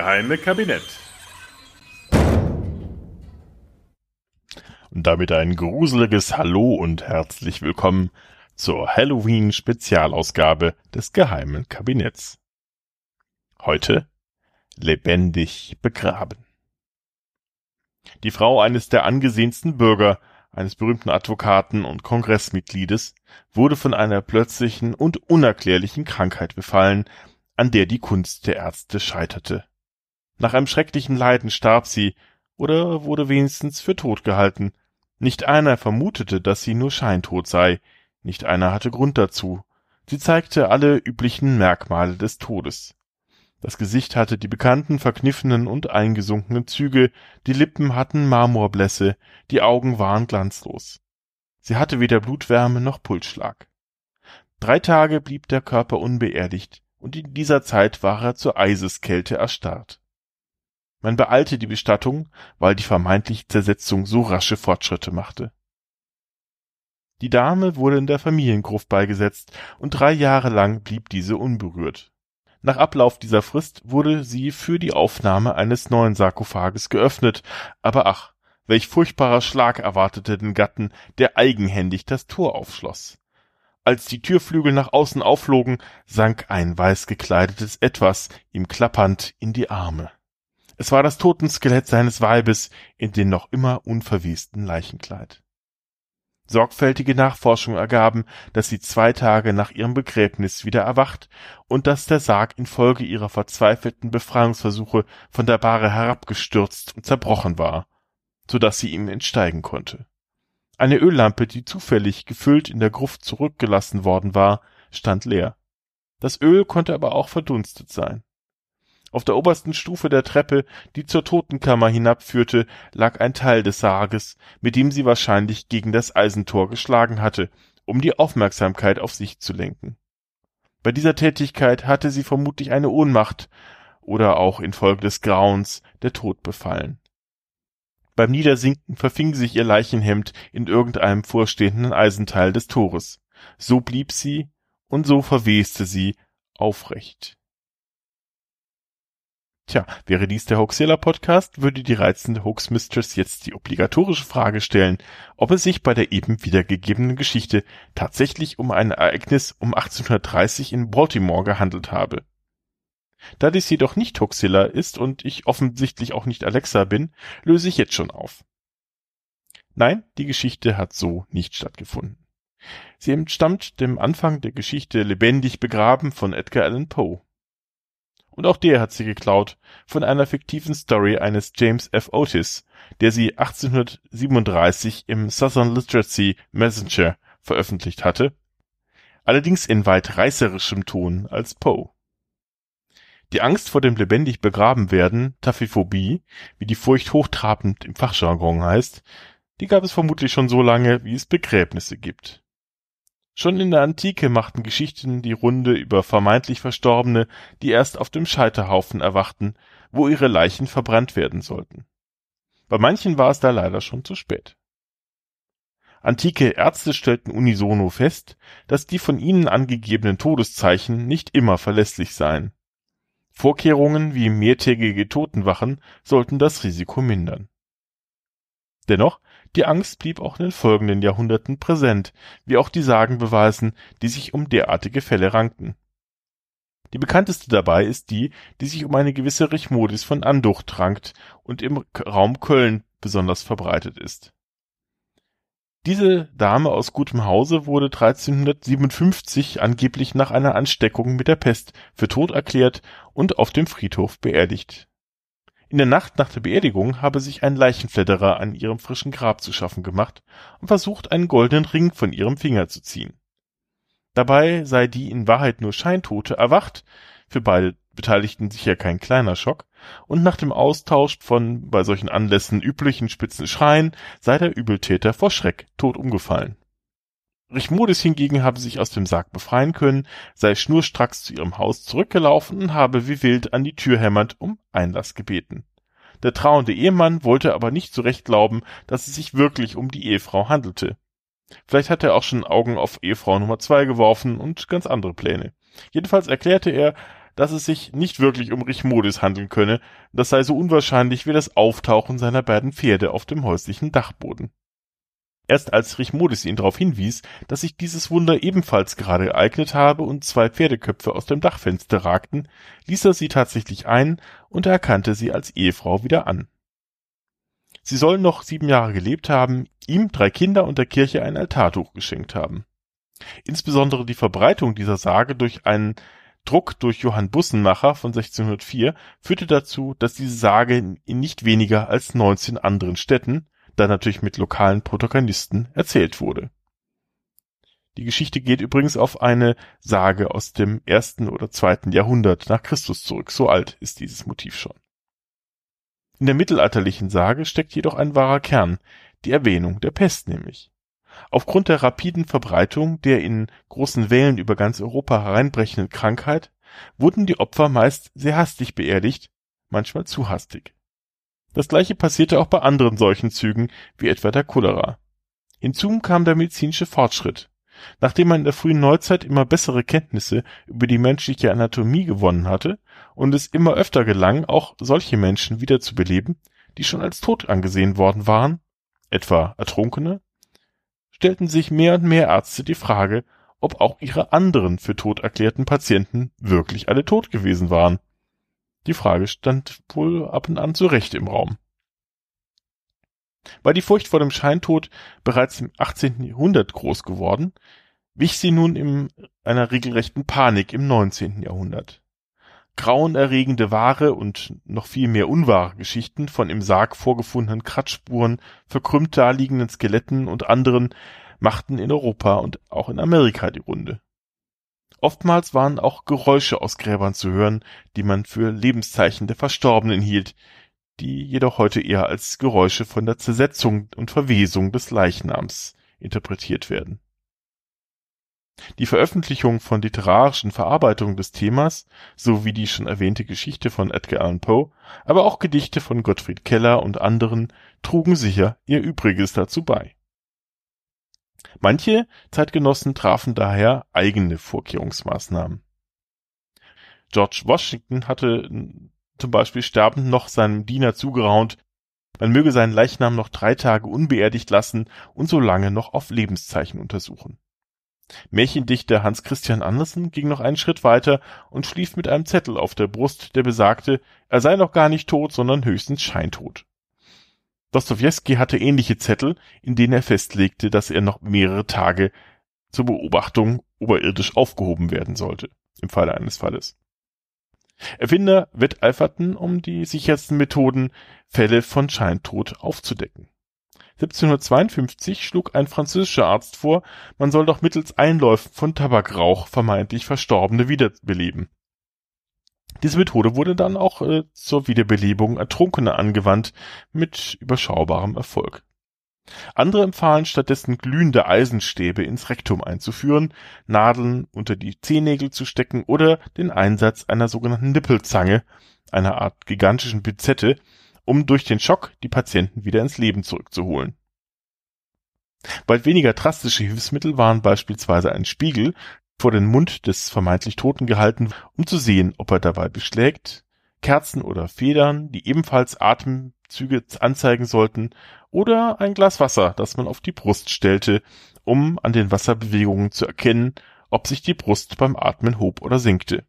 Geheime Kabinett. Und damit ein gruseliges Hallo und herzlich willkommen zur Halloween-Spezialausgabe des geheimen Kabinetts. Heute lebendig begraben. Die Frau eines der angesehensten Bürger, eines berühmten Advokaten und Kongressmitgliedes, wurde von einer plötzlichen und unerklärlichen Krankheit befallen, an der die Kunst der Ärzte scheiterte. Nach einem schrecklichen Leiden starb sie oder wurde wenigstens für tot gehalten. Nicht einer vermutete, dass sie nur scheintot sei, nicht einer hatte Grund dazu. Sie zeigte alle üblichen Merkmale des Todes. Das Gesicht hatte die bekannten verkniffenen und eingesunkenen Züge, die Lippen hatten Marmorblässe, die Augen waren glanzlos. Sie hatte weder Blutwärme noch Pulsschlag. Drei Tage blieb der Körper unbeerdigt, und in dieser Zeit war er zur Eiseskälte erstarrt. Man beeilte die Bestattung, weil die vermeintliche Zersetzung so rasche Fortschritte machte. Die Dame wurde in der Familiengruft beigesetzt, und drei Jahre lang blieb diese unberührt. Nach Ablauf dieser Frist wurde sie für die Aufnahme eines neuen Sarkophages geöffnet, aber ach, welch furchtbarer Schlag erwartete den Gatten, der eigenhändig das Tor aufschloss. Als die Türflügel nach außen aufflogen, sank ein weiß gekleidetes Etwas ihm klappernd in die Arme. Es war das Totenskelett seines Weibes in dem noch immer unverwesten Leichenkleid. Sorgfältige Nachforschungen ergaben, dass sie zwei Tage nach ihrem Begräbnis wieder erwacht und dass der Sarg infolge ihrer verzweifelten Befreiungsversuche von der Bahre herabgestürzt und zerbrochen war, so dass sie ihm entsteigen konnte. Eine Öllampe, die zufällig gefüllt in der Gruft zurückgelassen worden war, stand leer. Das Öl konnte aber auch verdunstet sein. Auf der obersten Stufe der Treppe, die zur Totenkammer hinabführte, lag ein Teil des Sarges, mit dem sie wahrscheinlich gegen das Eisentor geschlagen hatte, um die Aufmerksamkeit auf sich zu lenken. Bei dieser Tätigkeit hatte sie vermutlich eine Ohnmacht oder auch infolge des Grauens der Tod befallen. Beim Niedersinken verfing sich ihr Leichenhemd in irgendeinem vorstehenden Eisenteil des Tores. So blieb sie und so verweste sie aufrecht. Tja, wäre dies der Hoaxilla Podcast, würde die reizende Hoax Mistress jetzt die obligatorische Frage stellen, ob es sich bei der eben wiedergegebenen Geschichte tatsächlich um ein Ereignis um 1830 in Baltimore gehandelt habe. Da dies jedoch nicht Hoxilla ist und ich offensichtlich auch nicht Alexa bin, löse ich jetzt schon auf. Nein, die Geschichte hat so nicht stattgefunden. Sie entstammt dem Anfang der Geschichte lebendig begraben von Edgar Allan Poe. Und auch der hat sie geklaut von einer fiktiven Story eines James F. Otis, der sie 1837 im Southern Literacy Messenger veröffentlicht hatte, allerdings in weit reißerischem Ton als Poe. Die Angst vor dem lebendig begraben werden, Tachyphobie, wie die Furcht hochtrabend im Fachjargon heißt, die gab es vermutlich schon so lange, wie es Begräbnisse gibt. Schon in der Antike machten Geschichten die Runde über vermeintlich Verstorbene, die erst auf dem Scheiterhaufen erwachten, wo ihre Leichen verbrannt werden sollten. Bei manchen war es da leider schon zu spät. Antike Ärzte stellten unisono fest, dass die von ihnen angegebenen Todeszeichen nicht immer verlässlich seien. Vorkehrungen wie mehrtägige Totenwachen sollten das Risiko mindern. Dennoch, die Angst blieb auch in den folgenden Jahrhunderten präsent, wie auch die Sagen beweisen, die sich um derartige Fälle rankten. Die bekannteste dabei ist die, die sich um eine gewisse Richmodis von Anducht rankt und im Raum Köln besonders verbreitet ist diese Dame aus gutem Hause wurde 1357 angeblich nach einer Ansteckung mit der Pest für tot erklärt und auf dem Friedhof beerdigt. In der Nacht nach der Beerdigung habe sich ein Leichenfledderer an ihrem frischen Grab zu schaffen gemacht und versucht, einen goldenen Ring von ihrem Finger zu ziehen. Dabei sei die in Wahrheit nur Scheintote erwacht, für beide Beteiligten sicher kein kleiner Schock, und nach dem Austausch von bei solchen Anlässen üblichen spitzen Schreien sei der Übeltäter vor Schreck tot umgefallen. Richmodis hingegen habe sich aus dem Sarg befreien können, sei schnurstracks zu ihrem Haus zurückgelaufen und habe wie wild an die Tür hämmernd um Einlass gebeten. Der trauernde Ehemann wollte aber nicht so recht glauben, dass es sich wirklich um die Ehefrau handelte. Vielleicht hat er auch schon Augen auf Ehefrau Nummer zwei geworfen und ganz andere Pläne. Jedenfalls erklärte er, dass es sich nicht wirklich um Richmodis handeln könne, das sei so unwahrscheinlich wie das Auftauchen seiner beiden Pferde auf dem häuslichen Dachboden. Erst als Richmodis ihn darauf hinwies, dass sich dieses Wunder ebenfalls gerade ereignet habe und zwei Pferdeköpfe aus dem Dachfenster ragten, ließ er sie tatsächlich ein und erkannte sie als Ehefrau wieder an. Sie sollen noch sieben Jahre gelebt haben, ihm drei Kinder und der Kirche ein Altartuch geschenkt haben. Insbesondere die Verbreitung dieser Sage durch einen Druck durch Johann Bussenmacher von 1604 führte dazu, dass diese Sage in nicht weniger als 19 anderen Städten, dann natürlich mit lokalen Protagonisten, erzählt wurde. Die Geschichte geht übrigens auf eine Sage aus dem ersten oder zweiten Jahrhundert nach Christus zurück. So alt ist dieses Motiv schon. In der mittelalterlichen Sage steckt jedoch ein wahrer Kern, die Erwähnung der Pest nämlich. Aufgrund der rapiden Verbreitung der in großen Wellen über ganz Europa hereinbrechenden Krankheit wurden die Opfer meist sehr hastig beerdigt, manchmal zu hastig. Das gleiche passierte auch bei anderen Seuchenzügen, wie etwa der Cholera. Hinzu kam der medizinische Fortschritt. Nachdem man in der frühen Neuzeit immer bessere Kenntnisse über die menschliche Anatomie gewonnen hatte und es immer öfter gelang, auch solche Menschen wieder zu beleben, die schon als tot angesehen worden waren, etwa Ertrunkene, stellten sich mehr und mehr Ärzte die Frage, ob auch ihre anderen für tot erklärten Patienten wirklich alle tot gewesen waren. Die Frage stand wohl ab und an zu Recht im Raum. War die Furcht vor dem Scheintod bereits im 18. Jahrhundert groß geworden, wich sie nun in einer regelrechten Panik im 19. Jahrhundert grauenerregende wahre und noch viel mehr unwahre Geschichten von im Sarg vorgefundenen Kratzspuren, verkrümmt daliegenden Skeletten und anderen machten in Europa und auch in Amerika die Runde. Oftmals waren auch Geräusche aus Gräbern zu hören, die man für Lebenszeichen der Verstorbenen hielt, die jedoch heute eher als Geräusche von der Zersetzung und Verwesung des Leichnams interpretiert werden die Veröffentlichung von literarischen Verarbeitungen des Themas sowie die schon erwähnte Geschichte von Edgar Allan Poe, aber auch Gedichte von Gottfried Keller und anderen trugen sicher ihr Übriges dazu bei. Manche Zeitgenossen trafen daher eigene Vorkehrungsmaßnahmen. George Washington hatte zum Beispiel sterbend noch seinem Diener zugeraunt, man möge seinen Leichnam noch drei Tage unbeerdigt lassen und so lange noch auf Lebenszeichen untersuchen. Märchendichter Hans Christian Andersen ging noch einen Schritt weiter und schlief mit einem Zettel auf der Brust, der besagte, er sei noch gar nicht tot, sondern höchstens scheintot. Dostojewski hatte ähnliche Zettel, in denen er festlegte, dass er noch mehrere Tage zur Beobachtung oberirdisch aufgehoben werden sollte, im Falle eines Falles. Erfinder wetteiferten um die sichersten Methoden, Fälle von Scheintod aufzudecken. 1752 schlug ein französischer Arzt vor, man soll doch mittels Einläufen von Tabakrauch vermeintlich Verstorbene wiederbeleben. Diese Methode wurde dann auch äh, zur Wiederbelebung Ertrunkener angewandt, mit überschaubarem Erfolg. Andere empfahlen stattdessen glühende Eisenstäbe ins Rektum einzuführen, Nadeln unter die Zehennägel zu stecken oder den Einsatz einer sogenannten Nippelzange, einer Art gigantischen Pinzette, um durch den Schock die Patienten wieder ins Leben zurückzuholen. Bald weniger drastische Hilfsmittel waren beispielsweise ein Spiegel vor den Mund des vermeintlich Toten gehalten, um zu sehen, ob er dabei beschlägt, Kerzen oder Federn, die ebenfalls Atemzüge anzeigen sollten, oder ein Glas Wasser, das man auf die Brust stellte, um an den Wasserbewegungen zu erkennen, ob sich die Brust beim Atmen hob oder senkte.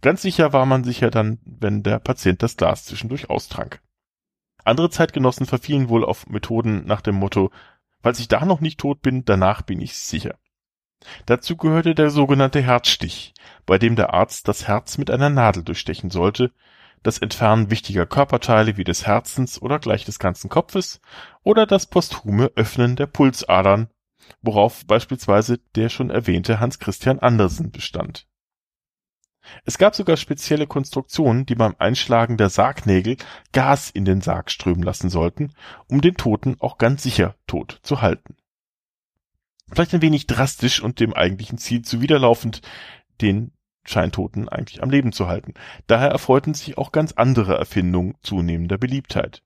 Ganz sicher war man sicher dann, wenn der Patient das Glas zwischendurch austrank. Andere Zeitgenossen verfielen wohl auf Methoden nach dem Motto, falls ich da noch nicht tot bin, danach bin ich sicher. Dazu gehörte der sogenannte Herzstich, bei dem der Arzt das Herz mit einer Nadel durchstechen sollte, das Entfernen wichtiger Körperteile wie des Herzens oder gleich des ganzen Kopfes oder das posthume Öffnen der Pulsadern, worauf beispielsweise der schon erwähnte Hans Christian Andersen bestand. Es gab sogar spezielle Konstruktionen, die beim Einschlagen der Sargnägel Gas in den Sarg strömen lassen sollten, um den Toten auch ganz sicher tot zu halten. Vielleicht ein wenig drastisch und dem eigentlichen Ziel zuwiderlaufend, den Scheintoten eigentlich am Leben zu halten. Daher erfreuten sich auch ganz andere Erfindungen zunehmender Beliebtheit.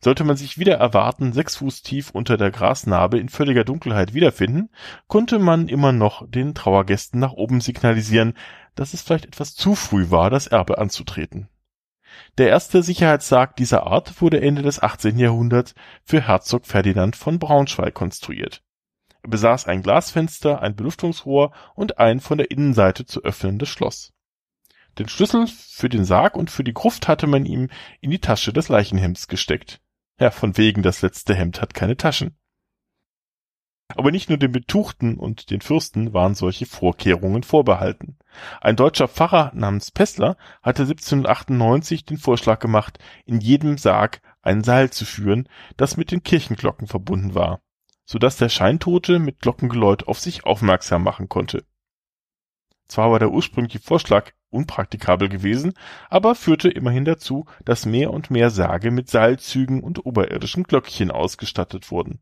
Sollte man sich wieder erwarten, sechs Fuß tief unter der Grasnarbe in völliger Dunkelheit wiederfinden, konnte man immer noch den Trauergästen nach oben signalisieren, dass es vielleicht etwas zu früh war, das Erbe anzutreten. Der erste Sicherheitssarg dieser Art wurde Ende des 18. Jahrhunderts für Herzog Ferdinand von Braunschweig konstruiert. Besaß ein Glasfenster, ein Belüftungsrohr und ein von der Innenseite zu öffnendes Schloss. Den Schlüssel für den Sarg und für die Gruft hatte man ihm in die Tasche des Leichenhemds gesteckt. Ja, von wegen, das letzte Hemd hat keine Taschen. Aber nicht nur den Betuchten und den Fürsten waren solche Vorkehrungen vorbehalten. Ein deutscher Pfarrer namens Pessler hatte 1798 den Vorschlag gemacht, in jedem Sarg ein Seil zu führen, das mit den Kirchenglocken verbunden war, so dass der Scheintote mit Glockengeläut auf sich aufmerksam machen konnte. Zwar war der ursprüngliche Vorschlag unpraktikabel gewesen, aber führte immerhin dazu, dass mehr und mehr Särge mit Seilzügen und oberirdischen Glöckchen ausgestattet wurden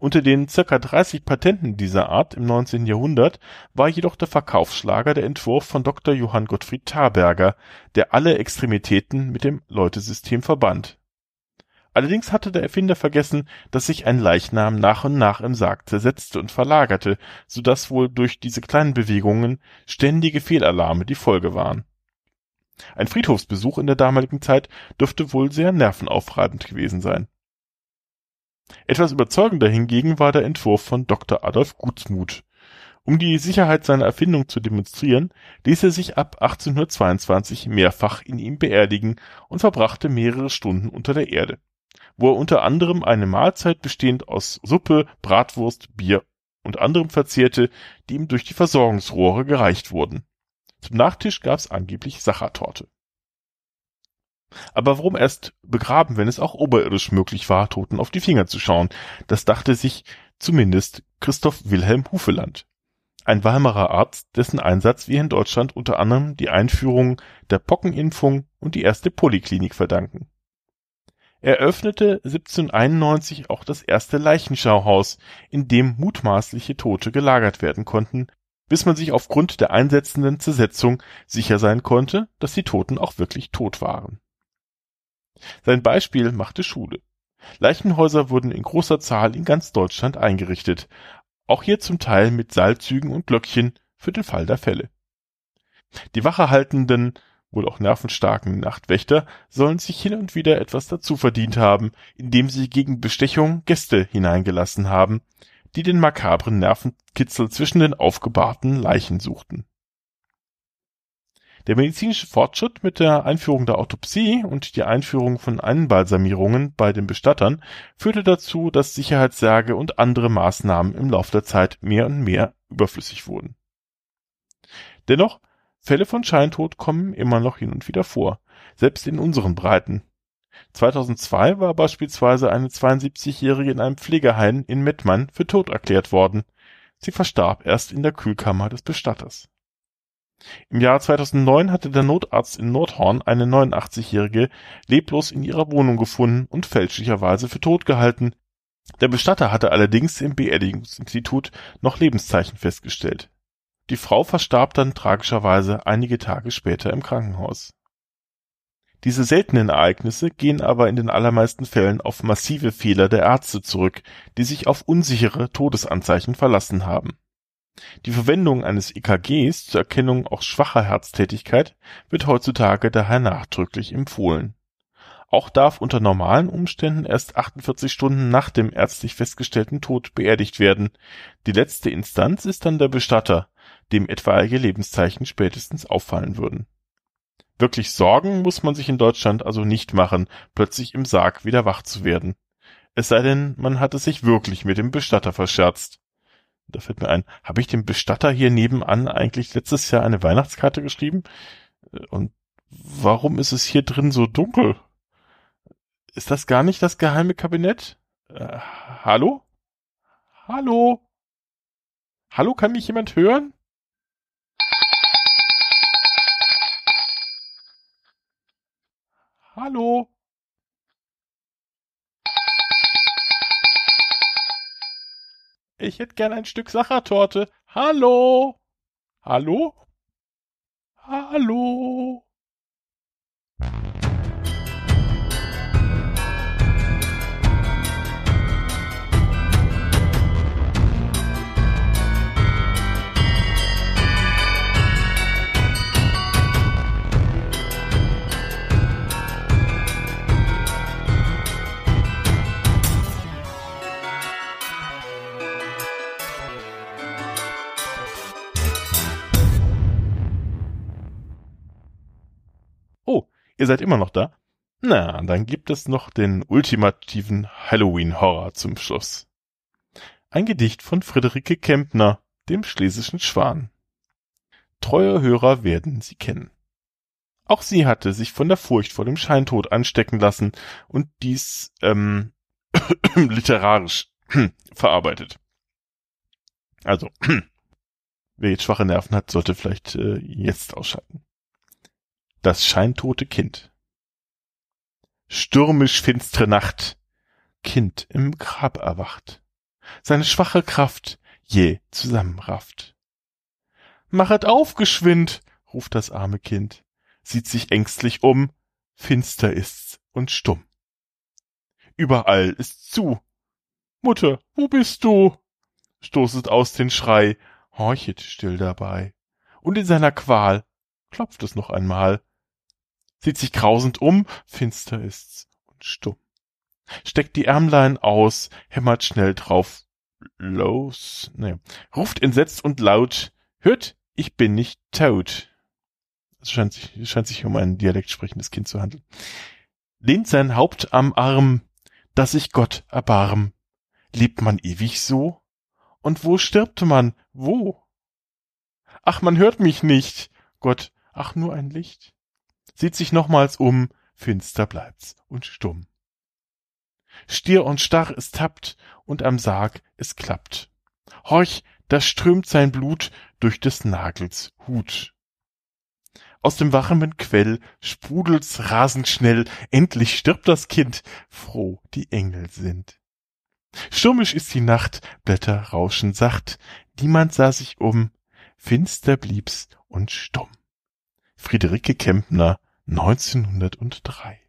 unter den circa 30 Patenten dieser Art im 19. Jahrhundert war jedoch der Verkaufsschlager der Entwurf von Dr. Johann Gottfried Thaberger, der alle Extremitäten mit dem Läutesystem verband. Allerdings hatte der Erfinder vergessen, dass sich ein Leichnam nach und nach im Sarg zersetzte und verlagerte, so dass wohl durch diese kleinen Bewegungen ständige Fehlalarme die Folge waren. Ein Friedhofsbesuch in der damaligen Zeit dürfte wohl sehr nervenaufreibend gewesen sein etwas überzeugender hingegen war der Entwurf von Dr. Adolf Gutsmuth. Um die Sicherheit seiner Erfindung zu demonstrieren, ließ er sich ab 1822 mehrfach in ihm beerdigen und verbrachte mehrere Stunden unter der Erde, wo er unter anderem eine Mahlzeit bestehend aus Suppe, Bratwurst, Bier und anderem verzehrte, die ihm durch die Versorgungsrohre gereicht wurden. Zum Nachtisch gab's angeblich Sachertorte. Aber warum erst begraben, wenn es auch oberirdisch möglich war, Toten auf die Finger zu schauen? Das dachte sich zumindest Christoph Wilhelm Hufeland. Ein Weimarer Arzt, dessen Einsatz wir in Deutschland unter anderem die Einführung der Pockenimpfung und die erste Poliklinik verdanken. Er öffnete 1791 auch das erste Leichenschauhaus, in dem mutmaßliche Tote gelagert werden konnten, bis man sich aufgrund der einsetzenden Zersetzung sicher sein konnte, dass die Toten auch wirklich tot waren. Sein Beispiel machte Schule. Leichenhäuser wurden in großer Zahl in ganz Deutschland eingerichtet, auch hier zum Teil mit Seilzügen und Glöckchen für den Fall der Fälle. Die wachehaltenden, wohl auch nervenstarken Nachtwächter sollen sich hin und wieder etwas dazu verdient haben, indem sie gegen Bestechung Gäste hineingelassen haben, die den makabren Nervenkitzel zwischen den aufgebahrten Leichen suchten. Der medizinische Fortschritt mit der Einführung der Autopsie und die Einführung von Einbalsamierungen bei den Bestattern führte dazu, dass Sicherheitssärge und andere Maßnahmen im Lauf der Zeit mehr und mehr überflüssig wurden. Dennoch, Fälle von Scheintod kommen immer noch hin und wieder vor, selbst in unseren Breiten. 2002 war beispielsweise eine 72-Jährige in einem Pflegeheim in Mettmann für tot erklärt worden. Sie verstarb erst in der Kühlkammer des Bestatters. Im Jahr 2009 hatte der Notarzt in Nordhorn eine 89-Jährige leblos in ihrer Wohnung gefunden und fälschlicherweise für tot gehalten. Der Bestatter hatte allerdings im Beerdigungsinstitut noch Lebenszeichen festgestellt. Die Frau verstarb dann tragischerweise einige Tage später im Krankenhaus. Diese seltenen Ereignisse gehen aber in den allermeisten Fällen auf massive Fehler der Ärzte zurück, die sich auf unsichere Todesanzeichen verlassen haben die Verwendung eines EKGs zur Erkennung auch schwacher Herztätigkeit wird heutzutage daher nachdrücklich empfohlen. Auch darf unter normalen Umständen erst 48 Stunden nach dem ärztlich festgestellten Tod beerdigt werden. Die letzte Instanz ist dann der Bestatter, dem etwaige Lebenszeichen spätestens auffallen würden. Wirklich Sorgen muss man sich in Deutschland also nicht machen, plötzlich im Sarg wieder wach zu werden. Es sei denn, man hat es sich wirklich mit dem Bestatter verscherzt da fällt mir ein, habe ich dem Bestatter hier nebenan eigentlich letztes Jahr eine Weihnachtskarte geschrieben? Und warum ist es hier drin so dunkel? Ist das gar nicht das geheime Kabinett? Äh, hallo? Hallo? Hallo, kann mich jemand hören? Hallo? Ich hätte gern ein Stück Sachertorte. Hallo? Hallo? Hallo? Ihr seid immer noch da? Na, dann gibt es noch den ultimativen Halloween-Horror zum Schluss. Ein Gedicht von Friederike Kempner, dem schlesischen Schwan. Treue Hörer werden sie kennen. Auch sie hatte sich von der Furcht vor dem Scheintod anstecken lassen und dies ähm, literarisch verarbeitet. Also, wer jetzt schwache Nerven hat, sollte vielleicht äh, jetzt ausschalten. Das scheintote Kind. Stürmisch finstre Nacht. Kind im Grab erwacht. Seine schwache Kraft je zusammenrafft. Machet auf, geschwind, ruft das arme Kind, sieht sich ängstlich um, finster ist's und stumm. Überall ist zu. Mutter, wo bist du? stoßet aus den Schrei, horchet still dabei. Und in seiner Qual klopft es noch einmal. Sieht sich grausend um, finster ist's und stumm. Steckt die Ärmlein aus, hämmert schnell drauf los, ne, ruft entsetzt und laut, hört, ich bin nicht tot. Es scheint sich, scheint sich um ein dialekt sprechendes Kind zu handeln. Lehnt sein Haupt am Arm, dass sich Gott erbarm. Lebt man ewig so? Und wo stirbt man? Wo? Ach, man hört mich nicht. Gott, ach, nur ein Licht. Sieht sich nochmals um, finster bleibt's und stumm. Stier und starr es tappt und am Sarg es klappt. Horch, da strömt sein Blut durch des Nagels Hut. Aus dem wachenden Quell sprudelt's rasend schnell, endlich stirbt das Kind, froh die Engel sind. Stürmisch ist die Nacht, Blätter rauschen sacht, niemand sah sich um, finster blieb's und stumm. Friederike Kempner 1903